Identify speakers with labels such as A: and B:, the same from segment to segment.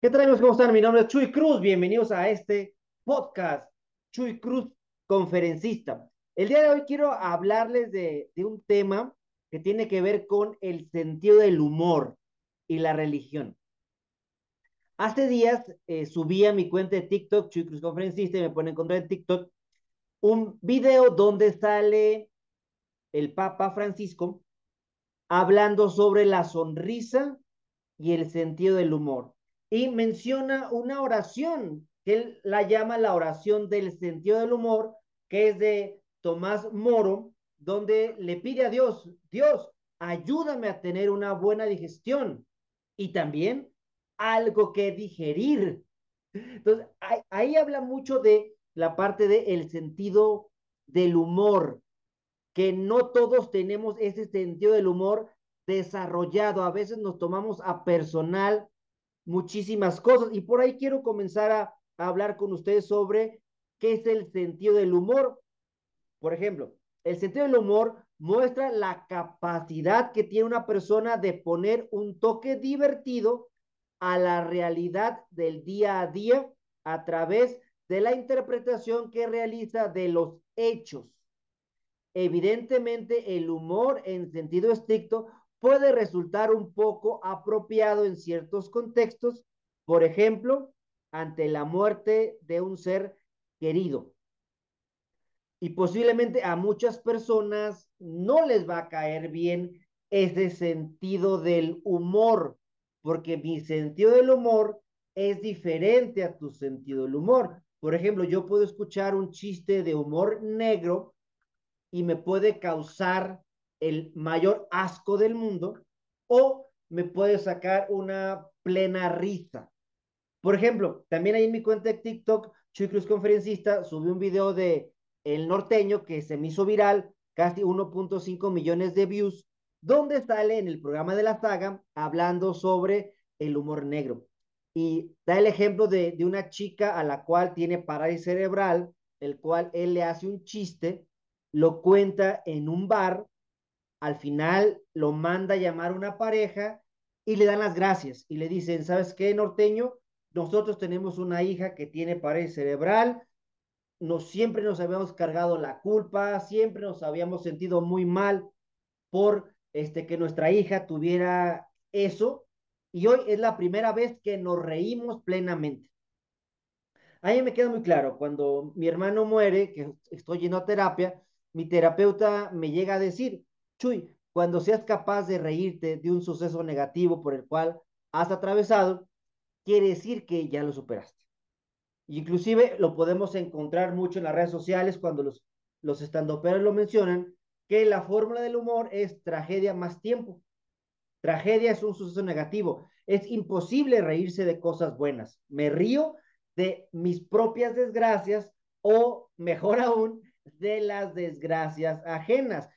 A: ¿Qué tal amigos? ¿Cómo están? Mi nombre es Chuy Cruz. Bienvenidos a este podcast, Chuy Cruz, conferencista. El día de hoy quiero hablarles de, un tema que tiene que ver con el sentido del humor y la religión. Hace días eh, subí a mi cuenta de TikTok, Chuy Cruz Conferencista, y me pone en contra de TikTok un video donde sale el Papa Francisco hablando sobre la sonrisa y el sentido del humor y menciona una oración que él la llama la oración del sentido del humor, que es de Tomás Moro, donde le pide a Dios, Dios, ayúdame a tener una buena digestión y también algo que digerir. Entonces, ahí, habla mucho de la parte del el sentido del humor, que no todos tenemos ese sentido del humor desarrollado. A veces nos tomamos a personal muchísimas cosas. Y por ahí quiero comenzar a, hablar con ustedes sobre qué es el sentido del humor. Por ejemplo, el sentido del humor muestra la capacidad que tiene una persona de poner un toque divertido a la realidad del día a día a través de la interpretación que realiza de los hechos. Evidentemente, el humor en sentido estricto puede resultar un poco apropiado en ciertos contextos, por ejemplo, ante la muerte de un ser querido. Y posiblemente a muchas personas no les va a caer bien ese sentido del humor, porque mi sentido del humor es diferente a tu sentido del humor. Por ejemplo, yo puedo escuchar un chiste de humor negro y me puede causar el mayor asco del mundo o me puede sacar una plena risa. Por ejemplo, también ahí en mi cuenta de TikTok, Chuy Cruz Conferencista, subí un video de El Norteño que se me hizo viral, casi 1.5 millones de views, donde sale en el programa de la saga hablando sobre el humor negro. Y da el ejemplo de, de una chica a la cual tiene parálisis cerebral, el cual él le hace un chiste, lo cuenta en un bar al final lo manda a llamar una pareja y le dan las gracias y le dicen, ¿sabes qué, norteño? Nosotros tenemos una hija que tiene pared cerebral, nos, siempre nos habíamos cargado la culpa, siempre nos habíamos sentido muy mal por este, que nuestra hija tuviera eso y hoy es la primera vez que nos reímos plenamente. A mí me queda muy claro, cuando mi hermano muere, que estoy yendo a terapia, mi terapeuta me llega a decir, Chuy, cuando seas capaz de reírte de un suceso negativo por el cual has atravesado, quiere decir que ya lo superaste. Inclusive lo podemos encontrar mucho en las redes sociales cuando los, los estandoperos lo mencionan, que la fórmula del humor es tragedia más tiempo. Tragedia es un suceso negativo. Es imposible reírse de cosas buenas. Me río de mis propias desgracias o, mejor aún, de las desgracias ajenas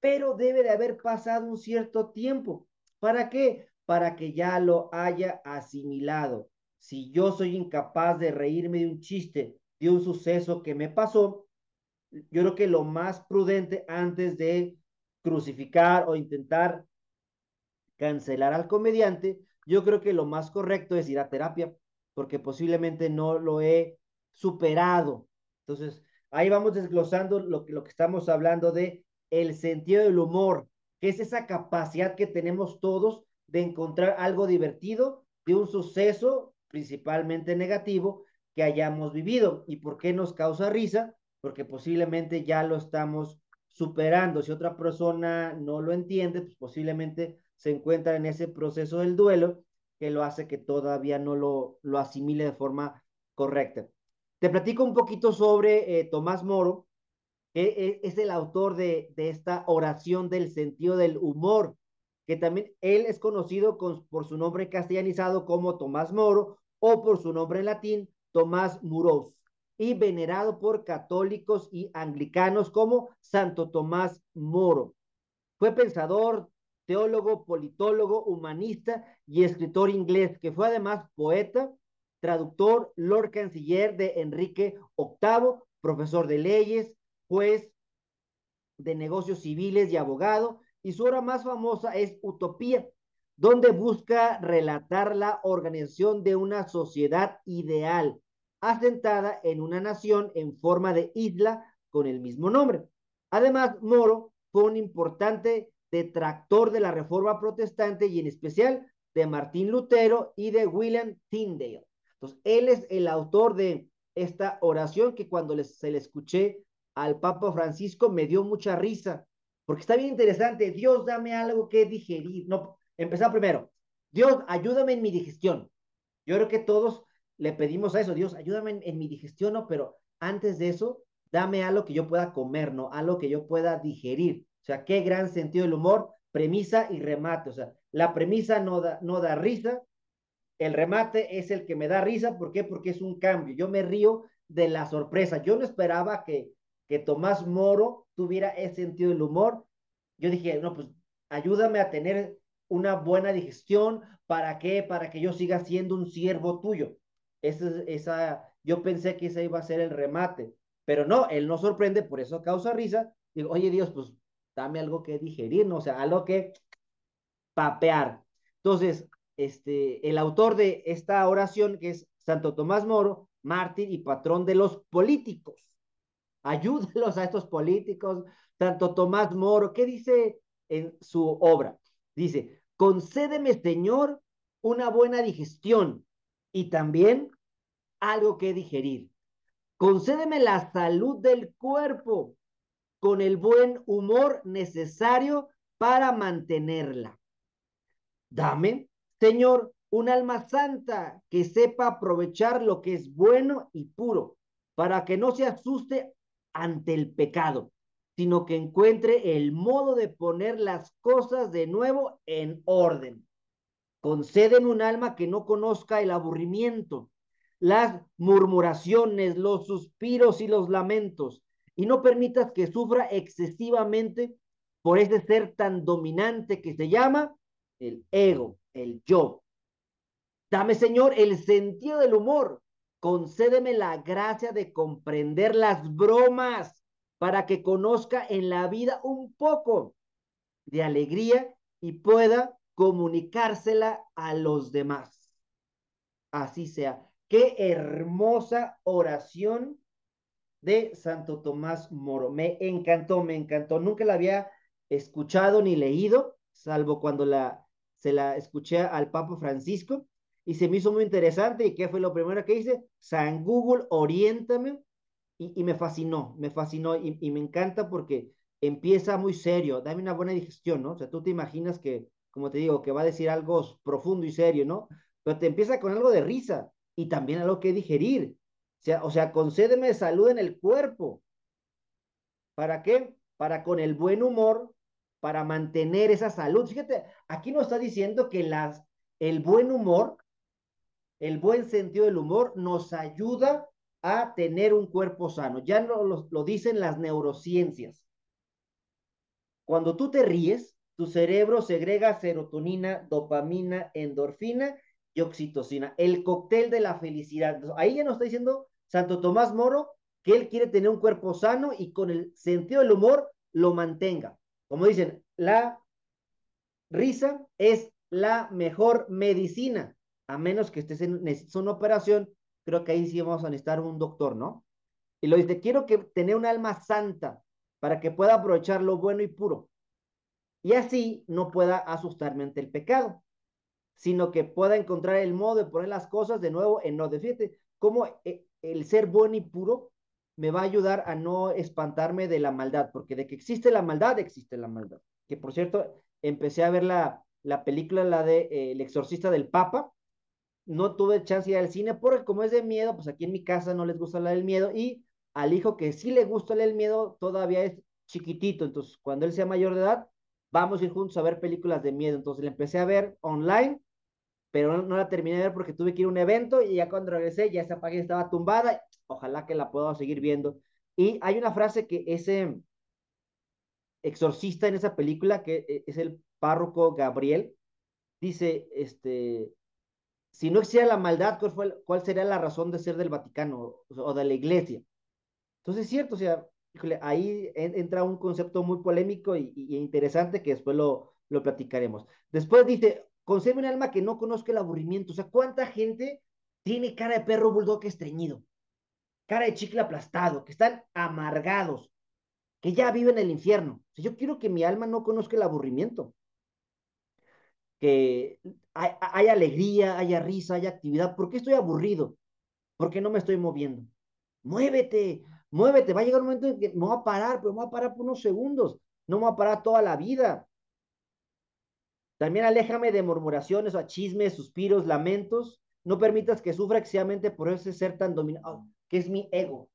A: pero debe de haber pasado un cierto tiempo. ¿Para qué? Para que ya lo haya asimilado. Si yo soy incapaz de reírme de un chiste, de un suceso que me pasó, yo creo que lo más prudente antes de crucificar o intentar cancelar al comediante, yo creo que lo más correcto es ir a terapia, porque posiblemente no lo he superado. Entonces, ahí vamos desglosando lo lo que estamos hablando de el sentido del humor, que es esa capacidad que tenemos todos de encontrar algo divertido de un suceso principalmente negativo que hayamos vivido. ¿Y por qué nos causa risa? Porque posiblemente ya lo estamos superando. Si otra persona no lo entiende, pues posiblemente se encuentra en ese proceso del duelo que lo hace que todavía no lo, lo asimile de forma correcta. Te platico un poquito sobre eh, Tomás Moro, es el autor de, esta oración del sentido del humor, que también él es conocido con, por su nombre castellanizado como Tomás Moro o por su nombre en latín Tomás Muros y venerado por católicos y anglicanos como Santo Tomás Moro. Fue pensador, teólogo, politólogo, humanista y escritor inglés, que fue además poeta, traductor, Lord Canciller de Enrique VIII, profesor de leyes, juez de negocios civiles y abogado, y su obra más famosa es Utopía, donde busca relatar la organización de una sociedad ideal, asentada en una nación en forma de isla con el mismo nombre. Además, Moro fue un importante detractor de la reforma protestante y en especial de Martín Lutero y de William Tyndale. Entonces, él es el autor de esta oración que cuando se le escuché al Papa Francisco me dio mucha risa, porque está bien interesante. Dios, dame algo que digerir. No, empezar primero. Dios, ayúdame en mi digestión. Yo creo que todos le pedimos a eso. Dios, ayúdame en, mi digestión, ¿no? Pero antes de eso, dame algo que yo pueda comer, ¿no? Algo que yo pueda digerir. O sea, qué gran sentido del humor, premisa y remate. O sea, la premisa no da, no da risa, el remate es el que me da risa. ¿Por qué? Porque es un cambio. Yo me río de la sorpresa. Yo no esperaba que, que Tomás Moro tuviera ese sentido del humor. Yo dije, no, pues ayúdame a tener una buena digestión. ¿Para qué? Para que yo siga siendo un siervo tuyo. Esa, esa, yo pensé que ese iba a ser el remate. Pero no, él no sorprende, por eso causa risa. Digo, oye Dios, pues dame algo que digerir, ¿no? O sea, algo que papear. Entonces, este, el autor de esta oración, que es Santo Tomás Moro, mártir y patrón de los políticos. Ayúdelos a estos políticos. Santo Tomás Moro, ¿qué dice en su obra? Dice, concédeme, Señor, una buena digestión y también algo que digerir Concédeme la salud del cuerpo con el buen humor necesario para mantenerla. Dame, Señor, un alma santa que sepa aprovechar lo que es bueno y puro, para que no se asuste ante el pecado, sino que encuentre el modo de poner las cosas de nuevo en orden. Conceden un alma que no conozca el aburrimiento, las murmuraciones, los suspiros y los lamentos, y no permitas que sufra excesivamente por ese ser tan dominante que se llama el ego, el yo. Dame, Señor, el sentido del humor. Concédeme la gracia de comprender las bromas para que conozca en la vida un poco de alegría y pueda comunicársela a los demás. Así sea. Qué hermosa oración de Santo Tomás Moro. Me encantó, me encantó. Nunca la había escuchado ni leído, salvo cuando la, se la escuché al Papa Francisco y se me hizo muy interesante. ¿Y qué fue lo primero que hice? San Google, oriéntame. Y, me fascinó, me fascinó y, y, me encanta porque empieza muy serio, dame una buena digestión, ¿no? O sea, tú te imaginas que, como te digo, que va a decir algo profundo y serio, ¿no? Pero te empieza con algo de risa y también algo que digerir. O sea, o sea, concédeme salud en el cuerpo. ¿Para qué? Para con el buen humor, para mantener esa salud. Fíjate, aquí nos está diciendo que las, el buen humor, el buen sentido del humor nos ayuda a tener un cuerpo sano. Ya lo, dicen las neurociencias. Cuando tú te ríes, tu cerebro segrega serotonina, dopamina, endorfina y oxitocina, el cóctel de la felicidad. ahí ya nos está diciendo Santo Tomás Moro que él quiere tener un cuerpo sano y con el sentido del humor lo mantenga. Como dicen, la risa es la mejor medicina, a menos que estés en una operación, creo que ahí sí vamos a necesitar un doctor, ¿no? Y lo dice, quiero que tener un alma santa para que pueda aprovechar lo bueno y puro. Y así no pueda asustarme ante el pecado sino que pueda encontrar el modo de poner las cosas de nuevo en orden. Fíjate cómo eh, el ser bueno y puro me va a ayudar a no espantarme de la maldad, porque de que existe la maldad, existe la maldad. Que por cierto, empecé a ver la, la película, la de eh, El exorcista del Papa. No tuve chance de ir al cine porque como es de miedo, pues aquí en mi casa no les gusta la del miedo y al hijo que sí le gusta el miedo todavía es chiquitito, entonces cuando él sea mayor de edad, vamos a ir juntos a ver películas de miedo. Entonces le empecé a ver online pero no, la terminé de ver porque tuve que ir a un evento y ya cuando regresé ya esa página estaba tumbada. Ojalá que la pueda seguir viendo. Y hay una frase que ese exorcista en esa película, que eh, es el párroco Gabriel, dice, este, si no existiera la maldad, ¿cuál, fue, ¿cuál sería la razón de ser del Vaticano o de la iglesia? Entonces es cierto, o sea, ahí entra un concepto muy polémico y, interesante que después lo, lo platicaremos. Después dice, concebe un alma que no conozca el aburrimiento. O sea, ¿cuánta gente tiene cara de perro bulldog estreñido? Cara de chicle aplastado, que están amargados, que ya viven el infierno. Yo quiero que mi alma no conozca el aburrimiento. Que hay, alegría, haya risa, haya actividad. ¿Por qué estoy aburrido? ¿Por qué no me estoy moviendo? Muévete, muévete. Va a llegar un momento en que me voy a parar, pero me voy a parar por unos segundos. No me voy a parar toda la vida. También aléjame de murmuraciones o chismes, suspiros, lamentos. No permitas que sufra excesivamente por ese ser tan dominado, que es mi ego.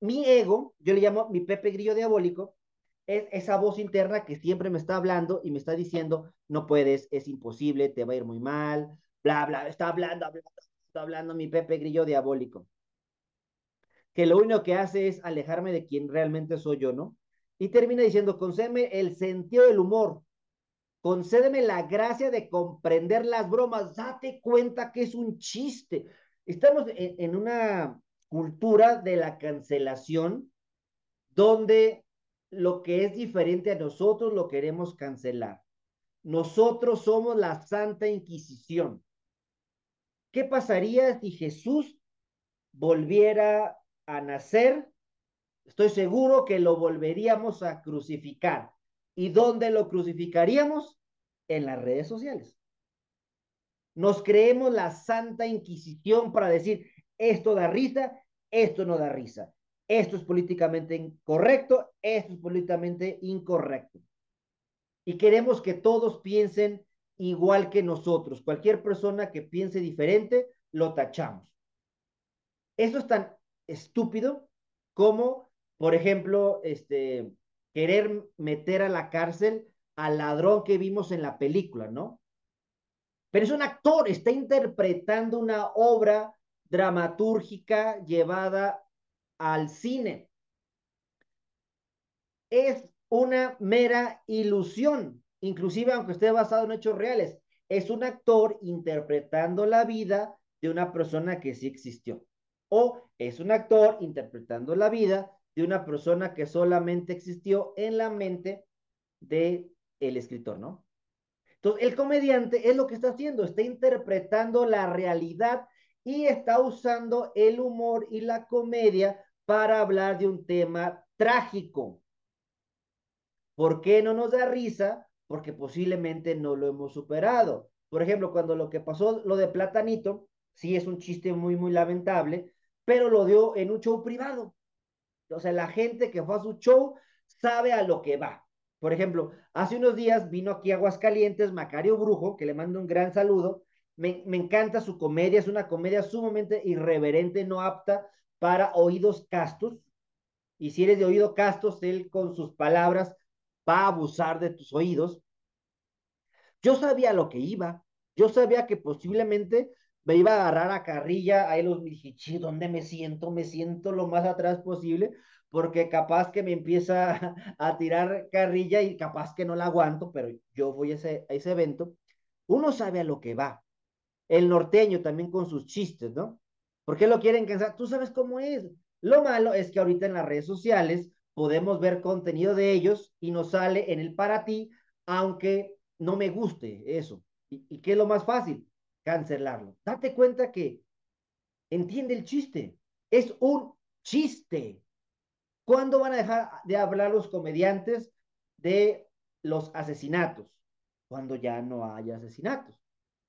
A: Mi ego, yo le llamo mi Pepe Grillo diabólico, es esa voz interna que siempre me está hablando y me está diciendo, no puedes, es imposible, te va a ir muy mal, bla, bla, está hablando, hablando, está hablando mi Pepe Grillo diabólico. Que lo único que hace es alejarme de quien realmente soy yo, ¿no? Y termina diciendo, concédeme el sentido del humor, concédeme la gracia de comprender las bromas, date cuenta que es un chiste. Estamos en, en una cultura de la cancelación donde lo que es diferente a nosotros lo queremos cancelar. Nosotros somos la Santa Inquisición. ¿Qué pasaría si Jesús volviera a nacer? Estoy seguro que lo volveríamos a crucificar. ¿Y dónde lo crucificaríamos? En las redes sociales. Nos creemos la Santa Inquisición para decir, esto da risa, esto no da risa. Esto es políticamente correcto, esto es políticamente incorrecto. Y queremos que todos piensen igual que nosotros. Cualquier persona que piense diferente, lo tachamos. Eso es tan estúpido como, por ejemplo, este, querer meter a la cárcel al ladrón que vimos en la película, ¿no? Pero es un actor, está interpretando una obra dramatúrgica llevada al cine. Es una mera ilusión, inclusive aunque esté basado en hechos reales. Es un actor interpretando la vida de una persona que sí existió. O es un actor interpretando la vida de una persona que solamente existió en la mente de el escritor, ¿no? Entonces, el comediante es lo que está haciendo, está interpretando la realidad y está usando el humor y la comedia para hablar de un tema trágico. ¿Por qué no nos da risa? Porque posiblemente no lo hemos superado. Por ejemplo, cuando lo que pasó, lo de Platanito, sí es un chiste muy, muy lamentable, pero lo dio en un show privado. O sea, la gente que fue a su show sabe a lo que va. Por ejemplo, hace unos días vino aquí Aguascalientes Macario Brujo, que le mando un gran saludo. Me, me encanta su comedia, es una comedia sumamente irreverente, no apta para oídos castos. Y si eres de oído castos, él con sus palabras va a abusar de tus oídos. Yo sabía lo que iba. Yo sabía que posiblemente me iba a agarrar a carrilla. Ahí los dije, ¿dónde me siento? Me siento lo más atrás posible, porque capaz que me empieza a tirar carrilla y capaz que no la aguanto, pero yo voy a ese, a ese evento. Uno sabe a lo que va. El norteño también con sus chistes, ¿no? ¿Por qué lo quieren cansar? Tú sabes cómo es. Lo malo es que ahorita en las redes sociales podemos ver contenido de ellos y nos sale en el para ti, aunque no me guste eso. ¿Y, qué es lo más fácil? Cancelarlo. Date cuenta que entiende el chiste. Es un chiste. ¿Cuándo van a dejar de hablar los comediantes de los asesinatos? Cuando ya no haya asesinatos.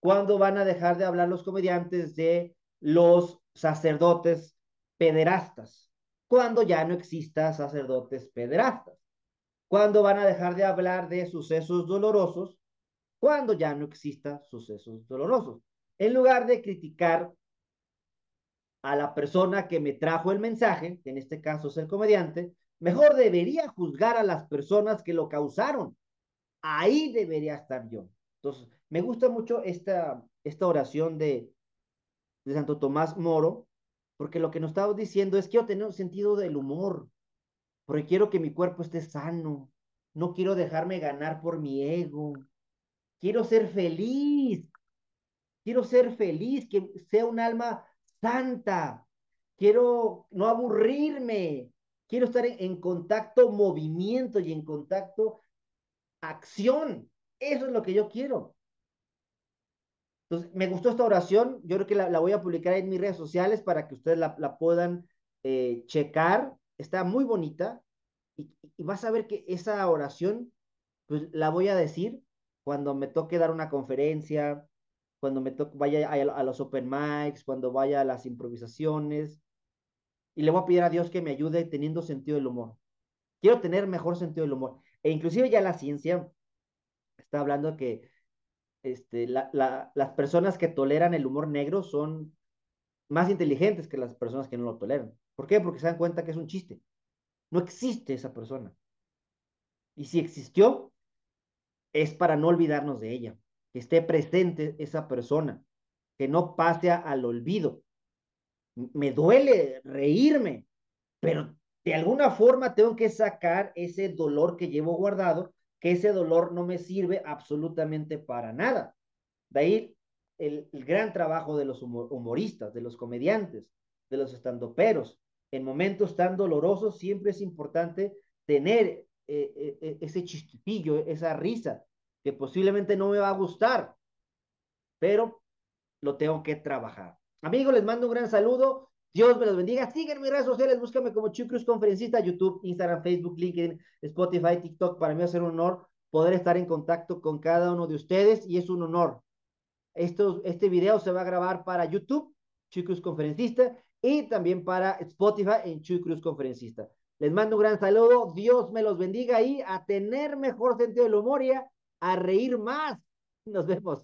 A: ¿Cuándo van a dejar de hablar los comediantes de los sacerdotes pederastas? Cuando ya no exista sacerdotes pederastas. ¿Cuándo van a dejar de hablar de sucesos dolorosos? Cuando ya no exista sucesos dolorosos. En lugar de criticar a la persona que me trajo el mensaje, que en este caso es el comediante, mejor debería juzgar a las personas que lo causaron. Ahí debería estar yo. Entonces, me gusta mucho esta, esta oración de, Santo Tomás Moro, porque lo que nos está diciendo es que quiero tener un sentido del humor, porque quiero que mi cuerpo esté sano, no quiero dejarme ganar por mi ego, quiero ser feliz, quiero ser feliz, que sea un alma santa, quiero no aburrirme, quiero estar en contacto movimiento y en contacto acción, eso es lo que yo quiero. Entonces, me gustó esta oración, yo creo que la, voy a publicar en mis redes sociales para que ustedes la, puedan eh, checar, está muy bonita y, y, vas a ver que esa oración, pues la voy a decir cuando me toque dar una conferencia, cuando me toque, vaya a, a los open mics, cuando vaya a las improvisaciones, y le voy a pedir a Dios que me ayude teniendo sentido del humor. Quiero tener mejor sentido del humor. E inclusive ya la ciencia está hablando que este, la, la, las personas que toleran el humor negro son más inteligentes que las personas que no lo toleran. ¿Por qué? Porque se dan cuenta que es un chiste. No existe esa persona. Y si existió, es para no olvidarnos de ella, que esté presente esa persona, que no pase al olvido. Me duele reírme, pero de alguna forma tengo que sacar ese dolor que llevo guardado, que ese dolor no me sirve absolutamente para nada. De ahí el, el gran trabajo de los humoristas, de los comediantes, de los estandoperos. En momentos tan dolorosos siempre es importante tener eh, eh, eh ese chispitillo, esa risa, que posiblemente no me va a gustar, pero lo tengo que trabajar. Amigos, les mando un gran saludo. Dios me los bendiga. Sigan mis redes sociales, búscame como Chucruz Conferencista, YouTube, Instagram, Facebook, LinkedIn, Spotify, TikTok. Para mí va a ser un honor poder estar en contacto con cada uno de ustedes y es un honor. Esto, este video se va a grabar para YouTube, Chucruz Conferencista, y también para Spotify en Chucruz Conferencista. Les mando un gran saludo. Dios me los bendiga y a tener mejor sentido del humor y a reír más. Nos vemos.